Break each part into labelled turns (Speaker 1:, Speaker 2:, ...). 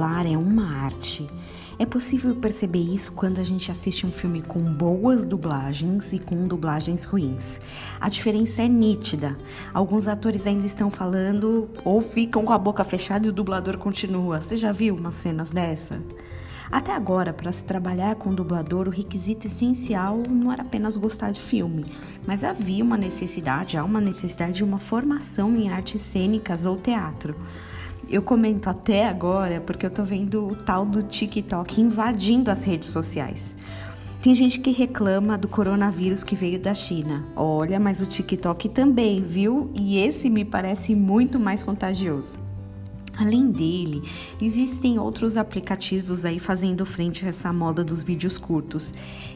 Speaker 1: Dublar é uma arte. É possível perceber isso quando a gente assiste um filme com boas dublagens e com dublagens ruins. A diferença é nítida. Alguns atores ainda estão falando ou ficam com a boca fechada e o dublador continua. Você já viu umas cenas dessa? Até agora, para se trabalhar com dublador, o requisito essencial não era apenas gostar de filme, mas havia uma necessidade, há uma necessidade de uma formação em artes cênicas ou teatro. Eu comento até agora porque eu tô vendo o tal do TikTok invadindo as redes sociais. Tem gente que reclama do coronavírus que veio da China. Olha, mas o TikTok também, viu? E esse me parece muito mais contagioso. Além dele, existem outros aplicativos aí fazendo frente a essa moda dos vídeos curtos.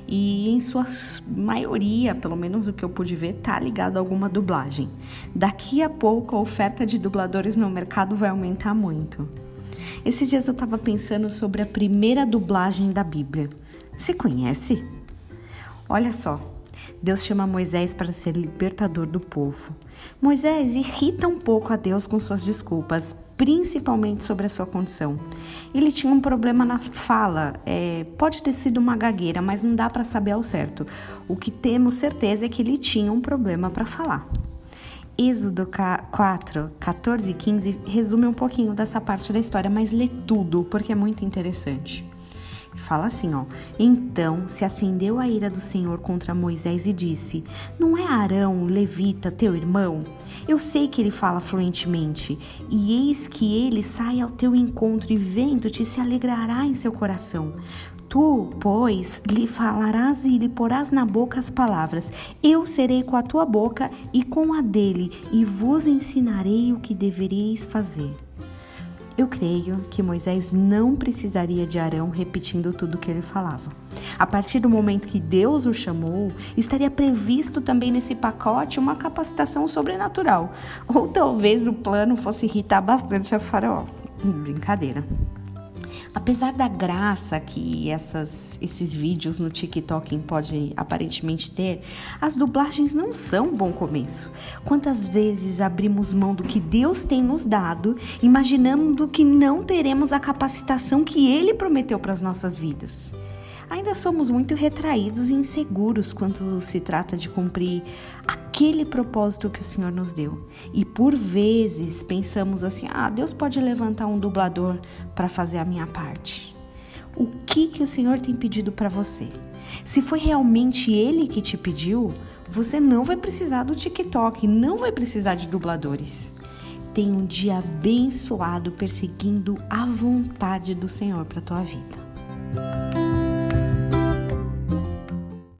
Speaker 1: E em sua maioria, pelo menos o que eu pude ver, tá ligado a alguma dublagem. Daqui a pouco a oferta de dubladores no mercado vai aumentar muito. Esses dias eu tava pensando sobre a primeira dublagem da Bíblia. Você conhece? Olha só, Deus chama Moisés para ser libertador do povo. Moisés irrita um pouco a Deus com suas desculpas, principalmente sobre a sua condição. Ele tinha um problema na fala, é, pode ter sido uma gagueira, mas não dá para saber ao certo. O que temos certeza é que ele tinha um problema para falar. Êxodo 4, 14 e 15 resume um pouquinho dessa parte da história, mas lê tudo porque é muito interessante. Fala assim, ó. Então se acendeu a ira do Senhor contra Moisés e disse: Não é Arão, levita, teu irmão? Eu sei que ele fala fluentemente, e eis que ele sai ao teu encontro e vendo-te se alegrará em seu coração. Tu, pois, lhe falarás e lhe porás na boca as palavras. Eu serei com a tua boca e com a dele, e vos ensinarei o que devereis fazer. Eu creio que Moisés não precisaria de Arão repetindo tudo o que ele falava. A partir do momento que Deus o chamou, estaria previsto também nesse pacote uma capacitação sobrenatural. Ou talvez o plano fosse irritar bastante a Faraó. Brincadeira. Apesar da graça que essas, esses vídeos no TikTok podem aparentemente ter, as dublagens não são um bom começo. Quantas vezes abrimos mão do que Deus tem nos dado, imaginando que não teremos a capacitação que Ele prometeu para as nossas vidas? Ainda somos muito retraídos e inseguros quando se trata de cumprir aquele propósito que o Senhor nos deu. E por vezes pensamos assim: ah, Deus pode levantar um dublador para fazer a minha parte. O que que o Senhor tem pedido para você? Se foi realmente Ele que te pediu, você não vai precisar do TikTok, não vai precisar de dubladores. Tenha um dia abençoado perseguindo a vontade do Senhor para tua vida.